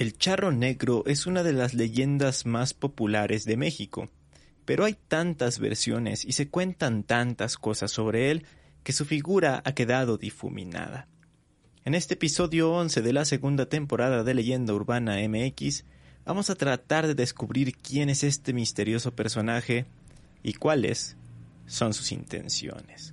El charro negro es una de las leyendas más populares de México, pero hay tantas versiones y se cuentan tantas cosas sobre él que su figura ha quedado difuminada. En este episodio 11 de la segunda temporada de Leyenda Urbana MX, vamos a tratar de descubrir quién es este misterioso personaje y cuáles son sus intenciones.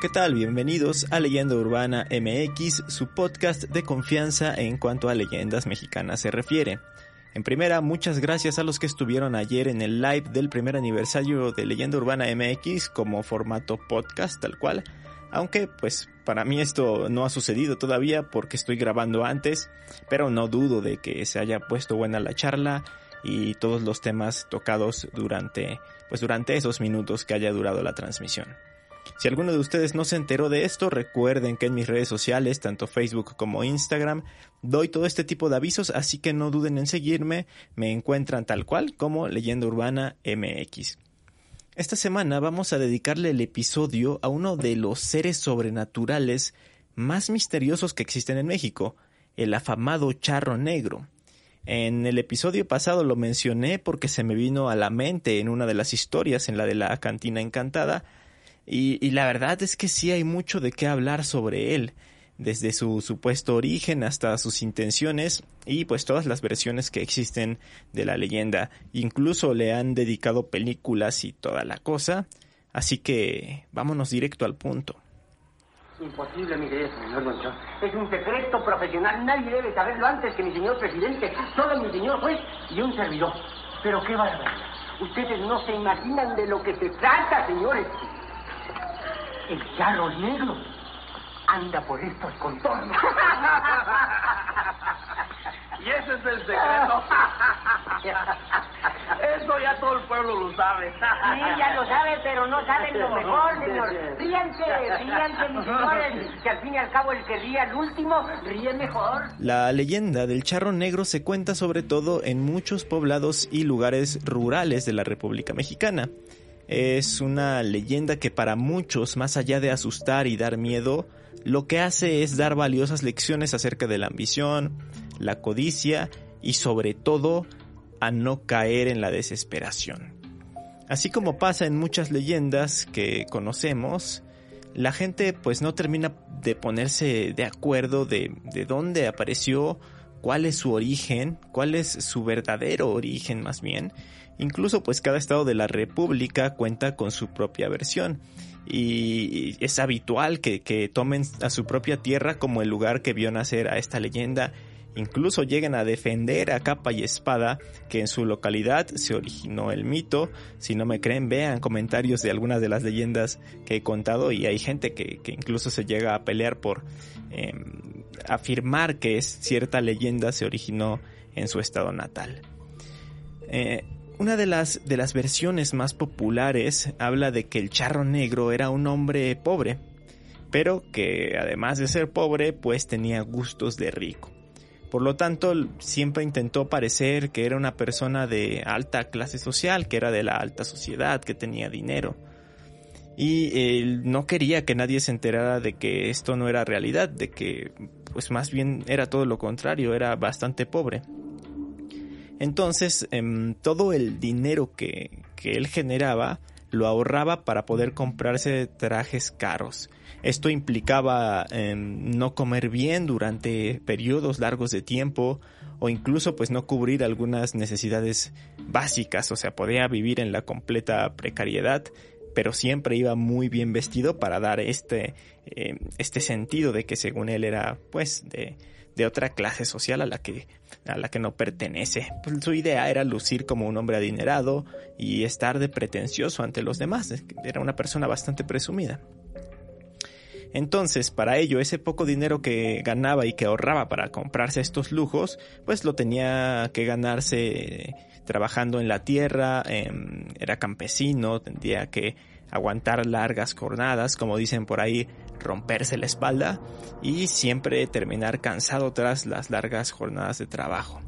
¿Qué tal? Bienvenidos a Leyenda Urbana MX, su podcast de confianza en cuanto a leyendas mexicanas se refiere. En primera, muchas gracias a los que estuvieron ayer en el live del primer aniversario de Leyenda Urbana MX como formato podcast tal cual. Aunque pues para mí esto no ha sucedido todavía porque estoy grabando antes, pero no dudo de que se haya puesto buena la charla y todos los temas tocados durante pues durante esos minutos que haya durado la transmisión. Si alguno de ustedes no se enteró de esto, recuerden que en mis redes sociales, tanto Facebook como Instagram, doy todo este tipo de avisos, así que no duden en seguirme, me encuentran tal cual como Leyenda Urbana MX. Esta semana vamos a dedicarle el episodio a uno de los seres sobrenaturales más misteriosos que existen en México, el afamado charro negro. En el episodio pasado lo mencioné porque se me vino a la mente en una de las historias, en la de la cantina encantada, y, la verdad es que sí hay mucho de qué hablar sobre él, desde su supuesto origen hasta sus intenciones y pues todas las versiones que existen de la leyenda. Incluso le han dedicado películas y toda la cosa. Así que vámonos directo al punto. Imposible, mi querido señor Monchón. Es un secreto profesional. Nadie debe saberlo antes que mi señor presidente, solo mi señor juez y un servidor. Pero qué barbaridad. Ustedes no se imaginan de lo que se trata, señores. El charro negro anda por estos contornos. Y ese es el secreto. Eso ya todo el pueblo lo sabe. Sí, ya lo sabe, pero no saben lo mejor, señor. Ríanse, ríanse, mis señores, que al fin y al cabo el que ríe al último ríe mejor. La leyenda del charro negro se cuenta sobre todo en muchos poblados y lugares rurales de la República Mexicana. Es una leyenda que para muchos, más allá de asustar y dar miedo, lo que hace es dar valiosas lecciones acerca de la ambición, la codicia y sobre todo a no caer en la desesperación. Así como pasa en muchas leyendas que conocemos, la gente pues no termina de ponerse de acuerdo de, de dónde apareció, cuál es su origen, cuál es su verdadero origen más bien, Incluso pues cada estado de la República cuenta con su propia versión y es habitual que, tomen a su propia tierra como el lugar que vio nacer a esta leyenda. Incluso lleguen a defender a capa y espada que en su localidad se originó el mito. Si no me creen, vean comentarios de algunas de las leyendas que he contado y hay gente que, incluso se llega a pelear por em, afirmar que es cierta leyenda se originó en su estado natal. Eh, una de las, de las versiones más populares habla de que el charro negro era un hombre pobre, pero que además de ser pobre, pues tenía gustos de rico. Por lo tanto, siempre intentó parecer que era una persona de alta clase social, que era de la alta sociedad, que tenía dinero. Y él no quería que nadie se enterara de que esto no era realidad, de que pues más bien era todo lo contrario, era bastante pobre. Entonces, em, todo el dinero que, él generaba lo ahorraba para poder comprarse trajes caros. Esto implicaba em, no comer bien durante periodos largos de tiempo o incluso pues no cubrir algunas necesidades básicas, o sea, podía vivir en la completa precariedad, pero siempre iba muy bien vestido para dar este, em, este sentido de que según él era pues de, de otra clase social a la que, a la que no pertenece. Pues, su idea era lucir como un hombre adinerado y estar de pretencioso ante los demás. Era una persona bastante presumida. Entonces, para ello, ese poco dinero que ganaba y que ahorraba para comprarse estos lujos, pues lo tenía que ganarse trabajando en la tierra, em, era campesino, tendría que aguantar largas jornadas, como dicen por ahí, romperse la espalda y siempre terminar cansado tras las largas jornadas de trabajo.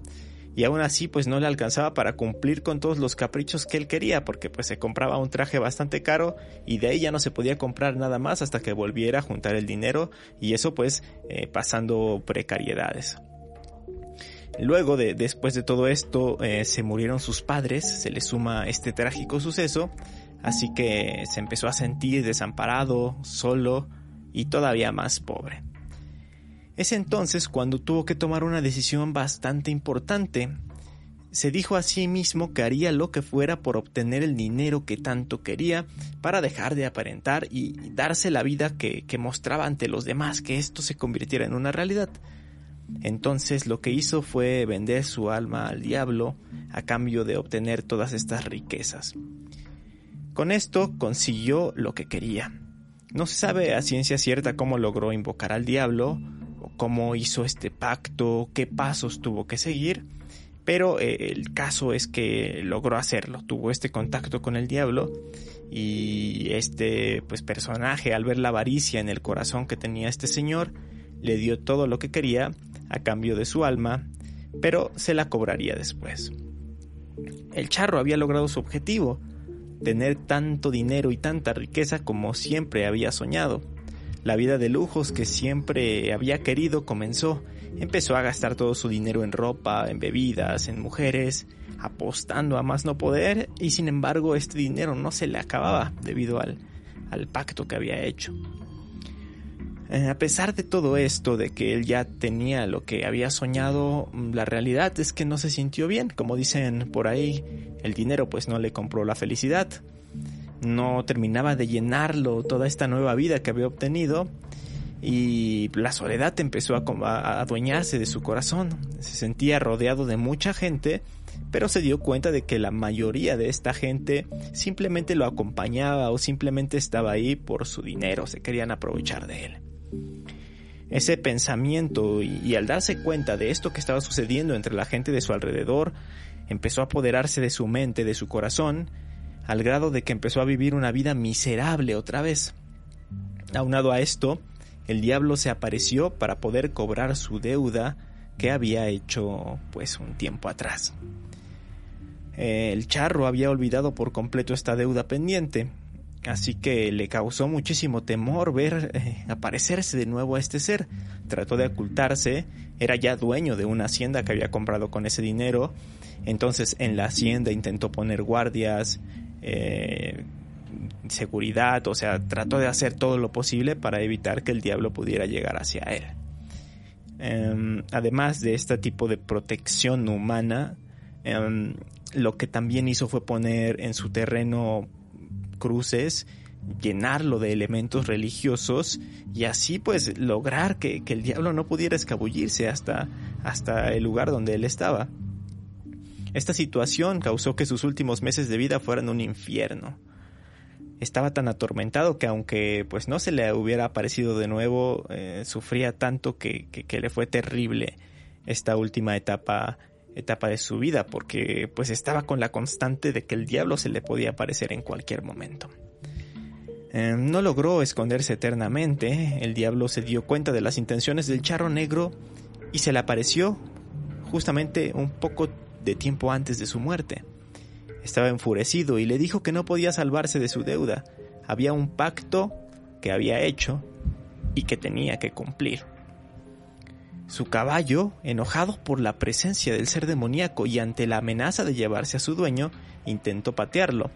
Y aún así pues no le alcanzaba para cumplir con todos los caprichos que él quería porque pues se compraba un traje bastante caro y de ahí ya no se podía comprar nada más hasta que volviera a juntar el dinero y eso pues eh, pasando precariedades. Luego de después de todo esto eh, se murieron sus padres, se le suma este trágico suceso, así que se empezó a sentir desamparado, solo y todavía más pobre. Es entonces cuando tuvo que tomar una decisión bastante importante. Se dijo a sí mismo que haría lo que fuera por obtener el dinero que tanto quería para dejar de aparentar y darse la vida que, que mostraba ante los demás, que esto se convirtiera en una realidad. Entonces lo que hizo fue vender su alma al diablo a cambio de obtener todas estas riquezas. Con esto consiguió lo que quería. No se sabe a ciencia cierta cómo logró invocar al diablo cómo hizo este pacto, qué pasos tuvo que seguir, pero eh, el caso es que logró hacerlo, tuvo este contacto con el diablo y este pues personaje al ver la avaricia en el corazón que tenía este señor le dio todo lo que quería a cambio de su alma, pero se la cobraría después. El charro había logrado su objetivo, tener tanto dinero y tanta riqueza como siempre había soñado. La vida de lujos que siempre había querido comenzó. Empezó a gastar todo su dinero en ropa, en bebidas, en mujeres, apostando a más no poder y sin embargo este dinero no se le acababa debido al, al pacto que había hecho. Eh, a pesar de todo esto, de que él ya tenía lo que había soñado, la realidad es que no se sintió bien. Como dicen por ahí, el dinero pues no le compró la felicidad no terminaba de llenarlo toda esta nueva vida que había obtenido y la soledad empezó a, adueñarse de su corazón. Se sentía rodeado de mucha gente, pero se dio cuenta de que la mayoría de esta gente simplemente lo acompañaba o simplemente estaba ahí por su dinero, se querían aprovechar de él. Ese pensamiento y al darse cuenta de esto que estaba sucediendo entre la gente de su alrededor, empezó a apoderarse de su mente, de su corazón, al grado de que empezó a vivir una vida miserable otra vez. Aunado a esto, el diablo se apareció para poder cobrar su deuda que había hecho pues un tiempo atrás. El charro había olvidado por completo esta deuda pendiente, así que le causó muchísimo temor ver eh, aparecerse de nuevo a este ser. Trató de ocultarse, era ya dueño de una hacienda que había comprado con ese dinero, entonces en la hacienda intentó poner guardias, eh, seguridad, o sea, trató de hacer todo lo posible para evitar que el diablo pudiera llegar hacia él. Em, además de este tipo de protección humana, em, lo que también hizo fue poner en su terreno cruces, llenarlo de elementos religiosos y así pues lograr que, que el diablo no pudiera escabullirse hasta, hasta el lugar donde él estaba. Esta situación causó que sus últimos meses de vida fueran un infierno. Estaba tan atormentado que aunque pues no se le hubiera aparecido de nuevo, eh, sufría tanto que, que, le fue terrible esta última etapa etapa de su vida porque pues estaba con la constante de que el diablo se le podía aparecer en cualquier momento. Eh, no logró esconderse eternamente, el diablo se dio cuenta de las intenciones del charro negro y se le apareció justamente un poco de tiempo antes de su muerte. Estaba enfurecido y le dijo que no podía salvarse de su deuda. Había un pacto que había hecho y que tenía que cumplir. Su caballo, enojado por la presencia del ser demoníaco y ante la amenaza de llevarse a su dueño, intentó patearlo,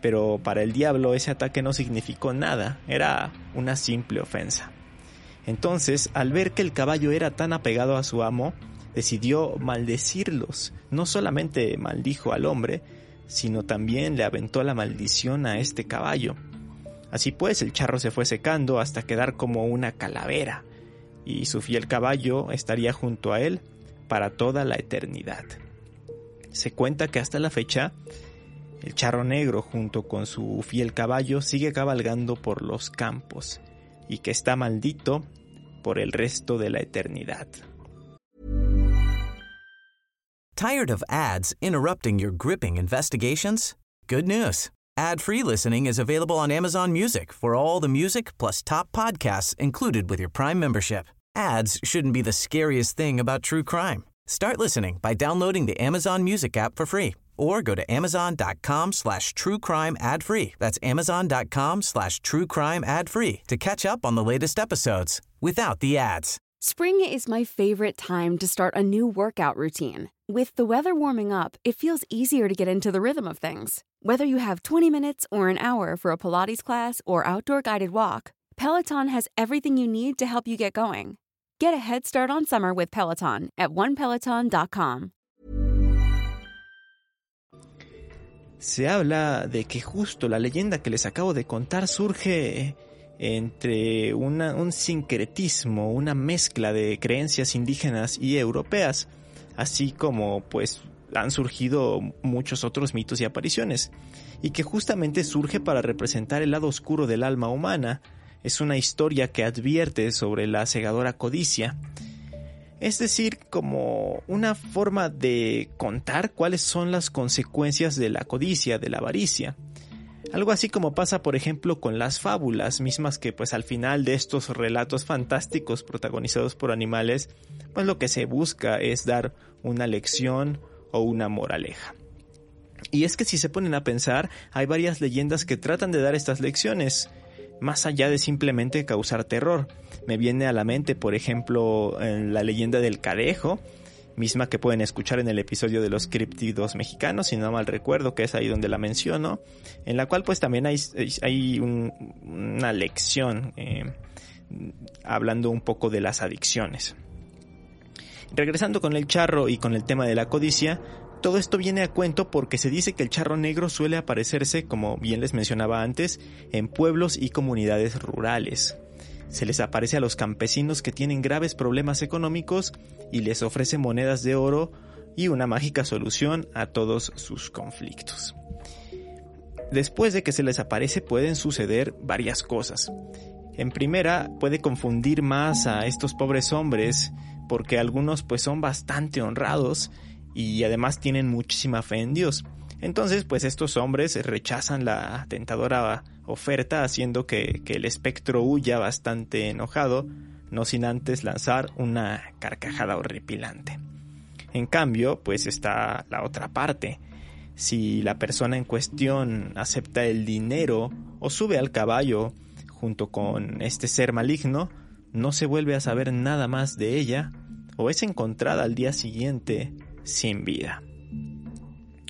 pero para el diablo ese ataque no significó nada, era una simple ofensa. Entonces, al ver que el caballo era tan apegado a su amo, decidió maldecirlos. No solamente maldijo al hombre, sino también le aventó la maldición a este caballo. Así pues, el charro se fue secando hasta quedar como una calavera, y su fiel caballo estaría junto a él para toda la eternidad. Se cuenta que hasta la fecha, el charro negro junto con su fiel caballo sigue cabalgando por los campos, y que está maldito por el resto de la eternidad. Tired of ads interrupting your gripping investigations? Good news. Ad-free listening is available on Amazon Music for all the music plus top podcasts included with your Prime membership. Ads shouldn't be the scariest thing about true crime. Start listening by downloading the Amazon Music app for free or go to amazon.com slash true crime ad free. That's amazon.com slash true crime ad free to catch up on the latest episodes without the ads. Spring is my favorite time to start a new workout routine. With the weather warming up, it feels easier to get into the rhythm of things. Whether you have 20 minutes or an hour for a Pilates class or outdoor guided walk, Peloton has everything you need to help you get going. Get a head start on summer with Peloton at onepeloton.com. Se habla de que justo la leyenda que les acabo de contar surge entre una, un sincretismo, una mezcla de creencias indígenas y europeas, así como pues han surgido muchos otros mitos y apariciones, y que justamente surge para representar el lado oscuro del alma humana, es una historia que advierte sobre la cegadora codicia, es decir, como una forma de contar cuáles son las consecuencias de la codicia, de la avaricia. Algo así como pasa, por ejemplo, con las fábulas, mismas que pues al final de estos relatos fantásticos protagonizados por animales, pues lo que se busca es dar una lección o una moraleja. Y es que si se ponen a pensar, hay varias leyendas que tratan de dar estas lecciones, más allá de simplemente causar terror. Me viene a la mente, por ejemplo, en la leyenda del cadejo, misma que pueden escuchar en el episodio de los criptidos mexicanos, si no mal recuerdo, que es ahí donde la menciono, en la cual pues también hay, hay una lección eh, hablando un poco de las adicciones. Regresando con el charro y con el tema de la codicia, todo esto viene a cuento porque se dice que el charro negro suele aparecerse, como bien les mencionaba antes, en pueblos y comunidades rurales. Se les aparece a los campesinos que tienen graves problemas económicos y les ofrece monedas de oro y una mágica solución a todos sus conflictos. Después de que se les aparece pueden suceder varias cosas. En primera, puede confundir más a estos pobres hombres porque algunos pues son bastante honrados y además tienen muchísima fe en Dios. Entonces, pues estos hombres rechazan la tentadora oferta, haciendo que, el espectro huya bastante enojado, no sin antes lanzar una carcajada horripilante. En cambio, pues está la otra parte. Si la persona en cuestión acepta el dinero o sube al caballo junto con este ser maligno, no se vuelve a saber nada más de ella o es encontrada al día siguiente sin vida.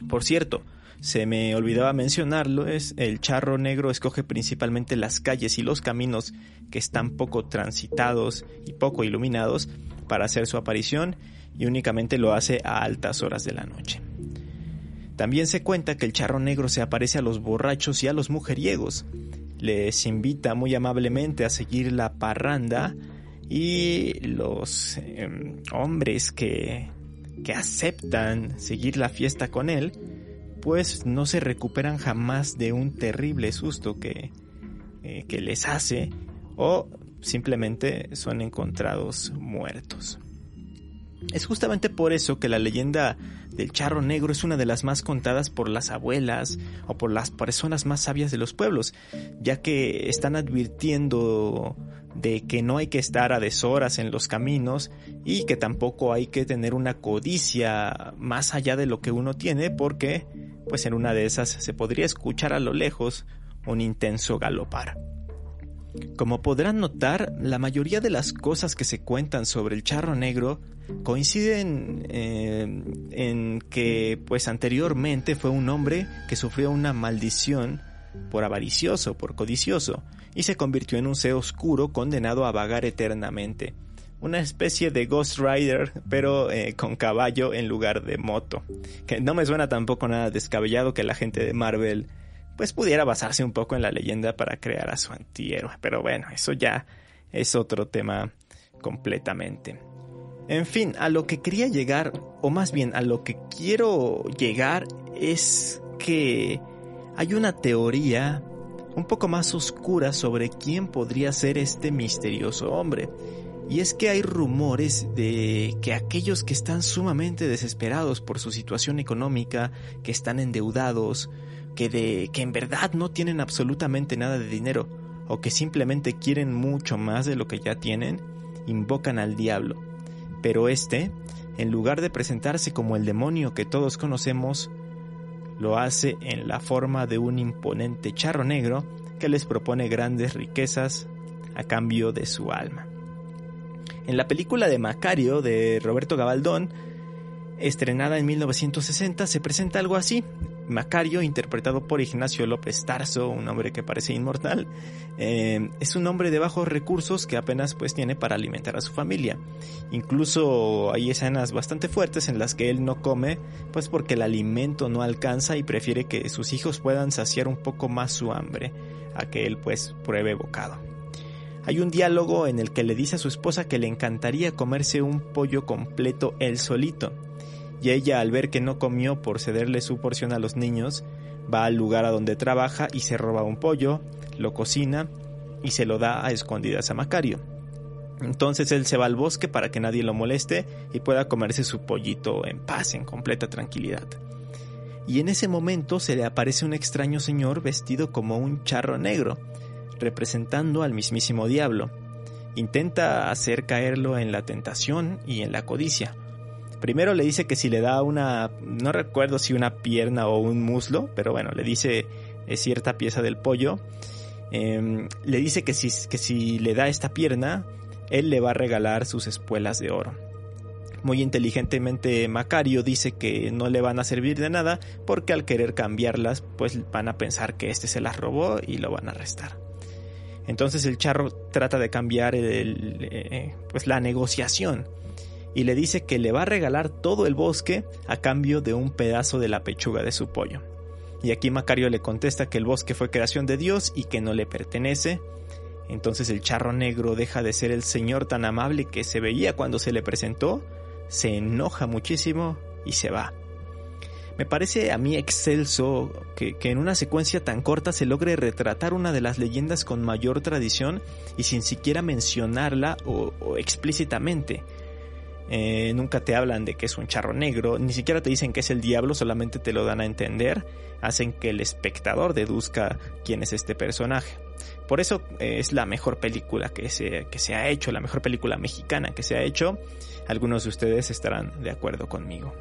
Por cierto, se me olvidaba mencionarlo, es el charro negro escoge principalmente las calles y los caminos que están poco transitados y poco iluminados para hacer su aparición y únicamente lo hace a altas horas de la noche. También se cuenta que el charro negro se aparece a los borrachos y a los mujeriegos. Les invita muy amablemente a seguir la parranda y los em, hombres que, que aceptan seguir la fiesta con él pues no se recuperan jamás de un terrible susto que, eh, que les hace o simplemente son encontrados muertos. Es justamente por eso que la leyenda del charro negro es una de las más contadas por las abuelas o por las personas más sabias de los pueblos, ya que están advirtiendo de que no hay que estar a deshoras en los caminos y que tampoco hay que tener una codicia más allá de lo que uno tiene porque pues en una de esas se podría escuchar a lo lejos un intenso galopar. Como podrán notar, la mayoría de las cosas que se cuentan sobre el charro negro coinciden eh, en que pues anteriormente fue un hombre que sufrió una maldición por avaricioso, por codicioso, y se convirtió en un ser oscuro condenado a vagar eternamente una especie de Ghost Rider, pero eh, con caballo en lugar de moto. Que no me suena tampoco nada descabellado que la gente de Marvel pues pudiera basarse un poco en la leyenda para crear a su antihéroe. Pero bueno, eso ya es otro tema completamente. En fin, a lo que quería llegar, o más bien a lo que quiero llegar, es que hay una teoría un poco más oscura sobre quién podría ser este misterioso hombre. Y es que hay rumores de que aquellos que están sumamente desesperados por su situación económica, que están endeudados, que de que en verdad no tienen absolutamente nada de dinero o que simplemente quieren mucho más de lo que ya tienen, invocan al diablo. Pero este, en lugar de presentarse como el demonio que todos conocemos, lo hace en la forma de un imponente charro negro que les propone grandes riquezas a cambio de su alma. En la película de Macario de Roberto Gabaldón, estrenada en 1960, se presenta algo así. Macario, interpretado por Ignacio López Tarso, un hombre que parece inmortal, eh, es un hombre de bajos recursos que apenas pues tiene para alimentar a su familia. Incluso hay escenas bastante fuertes en las que él no come, pues porque el alimento no alcanza y prefiere que sus hijos puedan saciar un poco más su hambre, a que él pues pruebe bocado. Hay un diálogo en el que le dice a su esposa que le encantaría comerse un pollo completo él solito, y ella al ver que no comió por cederle su porción a los niños, va al lugar a donde trabaja y se roba un pollo, lo cocina y se lo da a escondidas a Macario. Entonces él se va al bosque para que nadie lo moleste y pueda comerse su pollito en paz, en completa tranquilidad. Y en ese momento se le aparece un extraño señor vestido como un charro negro, representando al mismísimo diablo. Intenta hacer caerlo en la tentación y en la codicia. Primero le dice que si le da una, no recuerdo si una pierna o un muslo, pero bueno, le dice eh, cierta pieza del pollo. Em, le dice que si, que si le da esta pierna, él le va a regalar sus espuelas de oro. Muy inteligentemente Macario dice que no le van a servir de nada porque al querer cambiarlas pues van a pensar que este se las robó y lo van a arrestar. Entonces el charro trata de cambiar eh, pues la negociación y le dice que le va a regalar todo el bosque a cambio de un pedazo de la pechuga de su pollo. Y aquí Macario le contesta que el bosque fue creación de Dios y que no le pertenece. Entonces el charro negro deja de ser el señor tan amable que se veía cuando se le presentó, se enoja muchísimo y se va. Me parece a mí excelso que, en una secuencia tan corta se logre retratar una de las leyendas con mayor tradición y sin siquiera mencionarla o, explícitamente. Eh, nunca te hablan de que es un charro negro, ni siquiera te dicen que es el diablo, solamente te lo dan a entender, hacen que el espectador deduzca quién es este personaje. Por eso eh, es la mejor película que se, que se ha hecho, la mejor película mexicana que se ha hecho. Algunos de ustedes estarán de acuerdo conmigo.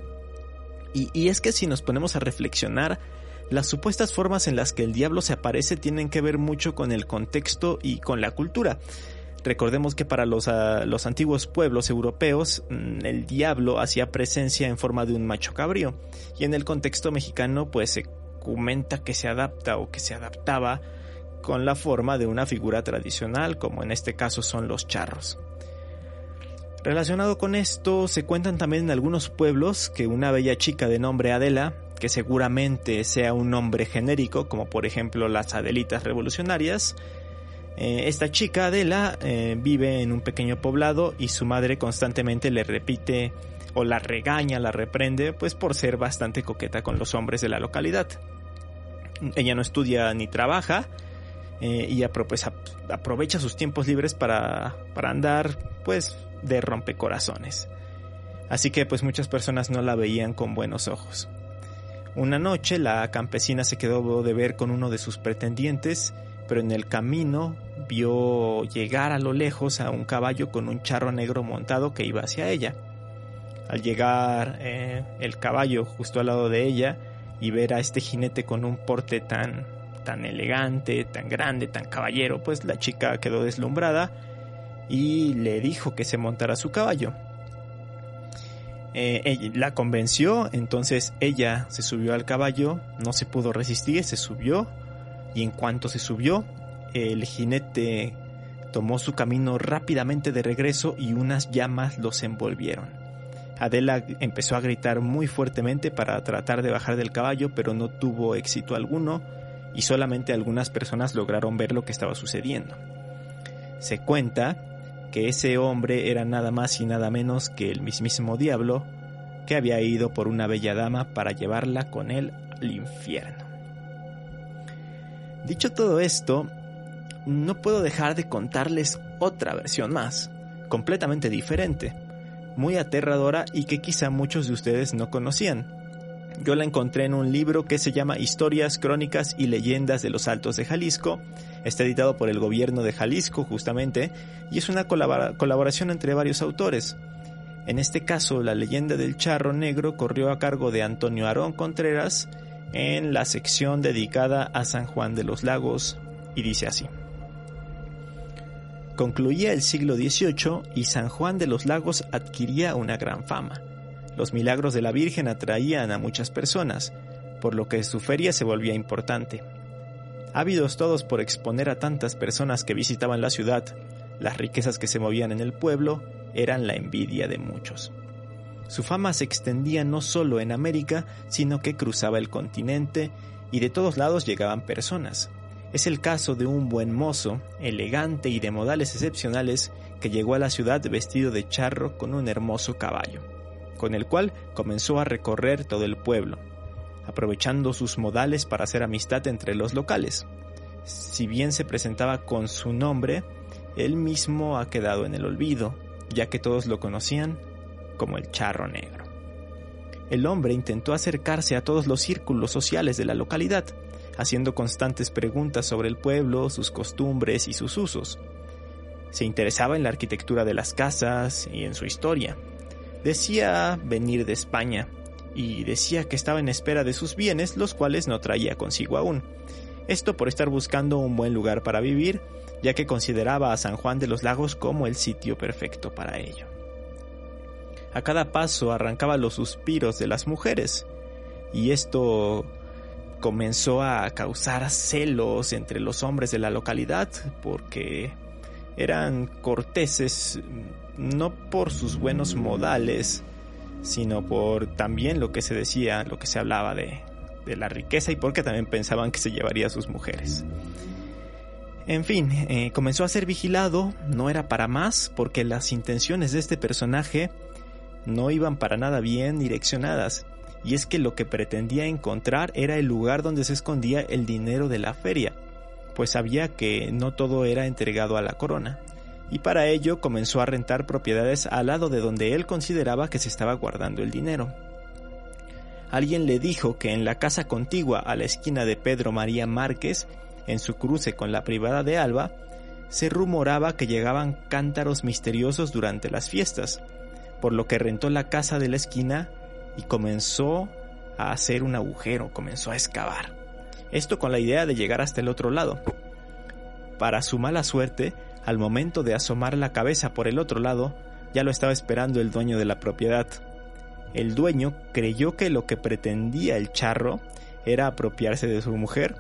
Y, es que si nos ponemos a reflexionar, las supuestas formas en las que el diablo se aparece tienen que ver mucho con el contexto y con la cultura. Recordemos que para los, ah, los, antiguos pueblos europeos mm, el diablo hacía presencia en forma de un macho cabrío y en el contexto mexicano pues se comenta que se adapta o que se adaptaba con la forma de una figura tradicional como en este caso son los charros. Relacionado con esto, se cuentan también en algunos pueblos que una bella chica de nombre Adela, que seguramente sea un nombre genérico, como por ejemplo las Adelitas revolucionarias, eh, esta chica Adela eh, vive en un pequeño poblado y su madre constantemente le repite o la regaña, la reprende, pues por ser bastante coqueta con los hombres de la localidad. Ella no estudia ni trabaja eh, y pues, aprovecha sus tiempos libres para, para andar pues de rompecorazones. Así que pues muchas personas no la veían con buenos ojos. Una noche la campesina se quedó de ver con uno de sus pretendientes, pero en el camino vio llegar a lo lejos a un caballo con un charro negro montado que iba hacia ella. Al llegar eh, el caballo justo al lado de ella y ver a este jinete con un porte tan tan elegante, tan grande, tan caballero, pues la chica quedó deslumbrada y le dijo que se montara su caballo. Eh, la convenció, entonces ella se subió al caballo, no se pudo resistir, se subió y en cuanto se subió, el jinete tomó su camino rápidamente de regreso y unas llamas los envolvieron. Adela empezó a gritar muy fuertemente para tratar de bajar del caballo, pero no tuvo éxito alguno y solamente algunas personas lograron ver lo que estaba sucediendo. Se cuenta que ese hombre era nada más y nada menos que el mismísimo diablo que había ido por una bella dama para llevarla con él al infierno. Dicho todo esto, no puedo dejar de contarles otra versión más, completamente diferente, muy aterradora y que quizá muchos de ustedes no conocían. Yo la encontré en un libro que se llama Historias, Crónicas y Leyendas de los Altos de Jalisco. Está editado por el gobierno de Jalisco justamente y es una colaboración entre varios autores. En este caso, la leyenda del charro negro corrió a cargo de Antonio Arón Contreras en la sección dedicada a San Juan de los Lagos y dice así. Concluía el siglo XVIII y San Juan de los Lagos adquiría una gran fama. Los milagros de la Virgen atraían a muchas personas, por lo que su feria se volvía importante. Ávidos todos por exponer a tantas personas que visitaban la ciudad, las riquezas que se movían en el pueblo eran la envidia de muchos. Su fama se extendía no solo en América, sino que cruzaba el continente y de todos lados llegaban personas. Es el caso de un buen mozo, elegante y de modales excepcionales, que llegó a la ciudad vestido de charro con un hermoso caballo, con el cual comenzó a recorrer todo el pueblo, aprovechando sus modales para hacer amistad entre los locales. Si bien se presentaba con su nombre, él mismo ha quedado en el olvido, ya que todos lo conocían como el charro negro. El hombre intentó acercarse a todos los círculos sociales de la localidad, haciendo constantes preguntas sobre el pueblo, sus costumbres y sus usos. Se interesaba en la arquitectura de las casas y en su historia. Decía venir de España y decía que estaba en espera de sus bienes, los cuales no traía consigo aún. Esto por estar buscando un buen lugar para vivir ya que consideraba a San Juan de los Lagos como el sitio perfecto para ello. A cada paso arrancaba los suspiros de las mujeres, y esto comenzó a causar celos entre los hombres de la localidad, porque eran corteses no por sus buenos modales, sino por también lo que se decía, lo que se hablaba de, de la riqueza y porque también pensaban que se llevaría a sus mujeres. En fin, eh, comenzó a ser vigilado, no era para más, porque las intenciones de este personaje no iban para nada bien direccionadas, y es que lo que pretendía encontrar era el lugar donde se escondía el dinero de la feria, pues sabía que no todo era entregado a la corona, y para ello comenzó a rentar propiedades al lado de donde él consideraba que se estaba guardando el dinero. Alguien le dijo que en la casa contigua a la esquina de Pedro María Márquez en su cruce con la privada de Alba, se rumoraba que llegaban cántaros misteriosos durante las fiestas, por lo que rentó la casa de la esquina y comenzó a hacer un agujero, comenzó a excavar. Esto con la idea de llegar hasta el otro lado. Para su mala suerte, al momento de asomar la cabeza por el otro lado, ya lo estaba esperando el dueño de la propiedad. El dueño creyó que lo que pretendía el charro era apropiarse de su mujer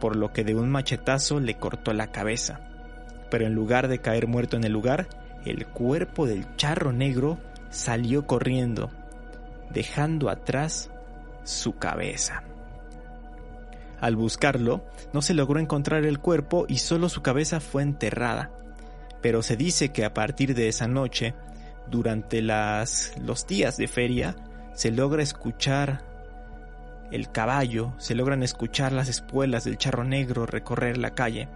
por lo que de un machetazo le cortó la cabeza. Pero en lugar de caer muerto en el lugar, el cuerpo del charro negro salió corriendo, dejando atrás su cabeza. Al buscarlo, no se logró encontrar el cuerpo y solo su cabeza fue enterrada. Pero se dice que a partir de esa noche, durante los días de feria, se logra escuchar el caballo, se logran escuchar las espuelas del charro negro recorrer la calle,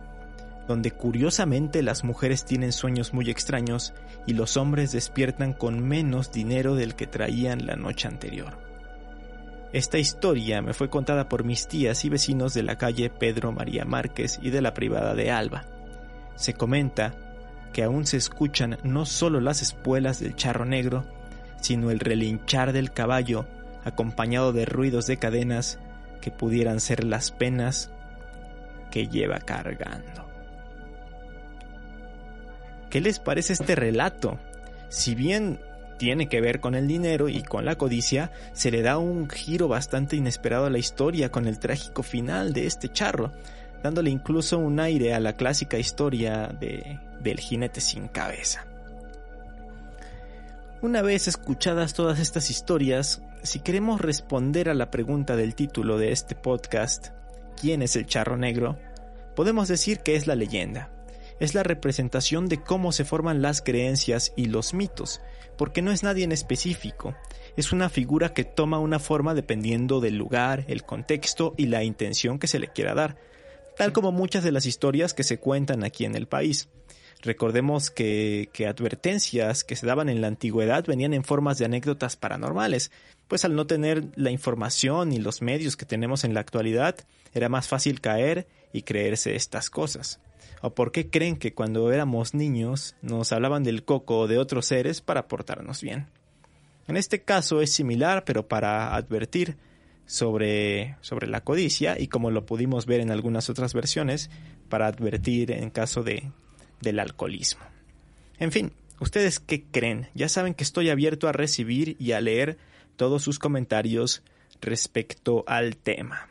donde curiosamente las mujeres tienen sueños muy extraños y los hombres despiertan con menos dinero del que traían la noche anterior. Esta historia me fue contada por mis tías y vecinos de la calle Pedro María Márquez y de la privada de Alba. Se comenta que aún se escuchan no solo las espuelas del charro negro, sino el relinchar del caballo acompañado de ruidos de cadenas que pudieran ser las penas que lleva cargando. ¿Qué les parece este relato? Si bien tiene que ver con el dinero y con la codicia, se le da un giro bastante inesperado a la historia con el trágico final de este charro, dándole incluso un aire a la clásica historia de, del jinete sin cabeza. Una vez escuchadas todas estas historias, si queremos responder a la pregunta del título de este podcast, ¿quién es el charro negro? Podemos decir que es la leyenda. Es la representación de cómo se forman las creencias y los mitos, porque no es nadie en específico. Es una figura que toma una forma dependiendo del lugar, el contexto y la intención que se le quiera dar. tal como muchas de las historias que se cuentan aquí en el país. Recordemos que, que, advertencias que se daban en la antigüedad venían en formas de anécdotas paranormales, pues al no tener la información y los medios que tenemos en la actualidad, era más fácil caer y creerse estas cosas. ¿O por qué creen que cuando éramos niños nos hablaban del coco o de otros seres para portarnos bien? En este caso es similar, pero para advertir sobre, sobre la codicia y como lo pudimos ver en algunas otras versiones, para advertir en caso de, del alcoholismo. En fin, ¿ustedes qué creen? Ya saben que estoy abierto a recibir y a leer todos sus comentarios respecto al tema.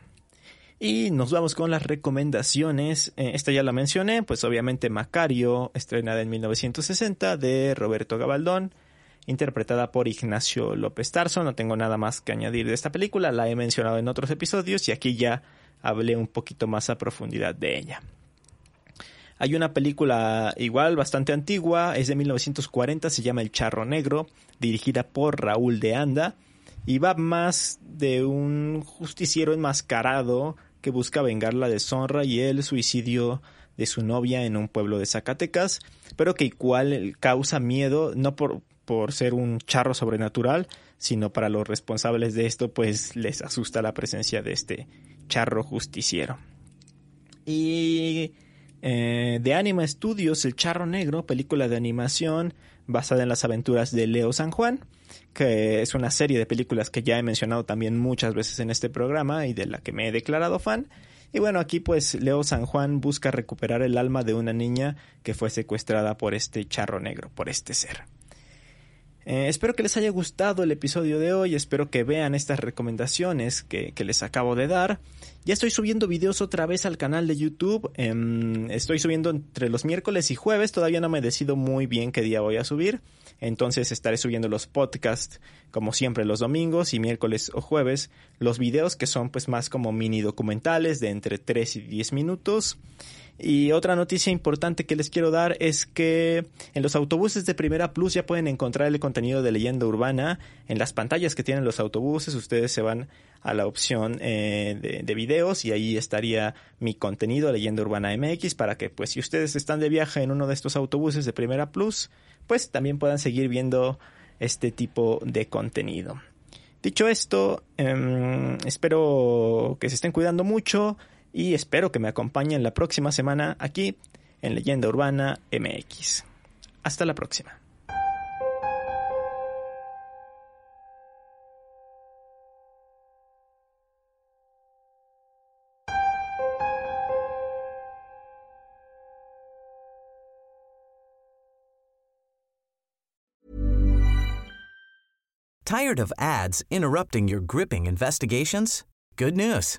Y nos vamos con las recomendaciones. Eh, esta ya la mencioné, pues obviamente Macario, estrenada en 1960 de Roberto Gabaldón, interpretada por Ignacio López Tarso. No tengo nada más que añadir de esta película, la he mencionado en otros episodios y aquí ya hablé un poquito más a profundidad de ella. Hay una película igual bastante antigua, es de 1940, se llama El Charro Negro, dirigida por Raúl de Anda y va más de un justiciero enmascarado que busca vengar la deshonra y el suicidio de su novia en un pueblo de Zacatecas, pero que igual causa miedo, no por, por ser un charro sobrenatural, sino para los responsables de esto, pues les asusta la presencia de este charro justiciero. Y eh, de Anima Studios, El Charro Negro, película de animación basada en las aventuras de Leo San Juan, que es una serie de películas que ya he mencionado también muchas veces en este programa y de la que me he declarado fan. Y bueno, aquí pues Leo San Juan busca recuperar el alma de una niña que fue secuestrada por este charro negro, por este ser. Eh, espero que les haya gustado el episodio de hoy, espero que vean estas recomendaciones que, les acabo de dar. Ya estoy subiendo videos otra vez al canal de YouTube, em, estoy subiendo entre los miércoles y jueves, todavía no me decido muy bien qué día voy a subir, entonces estaré subiendo los podcasts como siempre los domingos y miércoles o jueves, los videos que son pues más como mini documentales de entre 3 y 10 minutos. Y otra noticia importante que les quiero dar es que en los autobuses de Primera Plus ya pueden encontrar el contenido de leyenda urbana. En las pantallas que tienen los autobuses ustedes se van a la opción eh, de, de, videos y ahí estaría mi contenido leyenda urbana MX para que pues si ustedes están de viaje en uno de estos autobuses de Primera Plus pues también puedan seguir viendo este tipo de contenido. Dicho esto, eh, espero que se estén cuidando mucho y espero que me acompañen la próxima semana aquí en Leyenda Urbana MX. Hasta la próxima. Tired of ads interrupting your gripping investigations? Good news.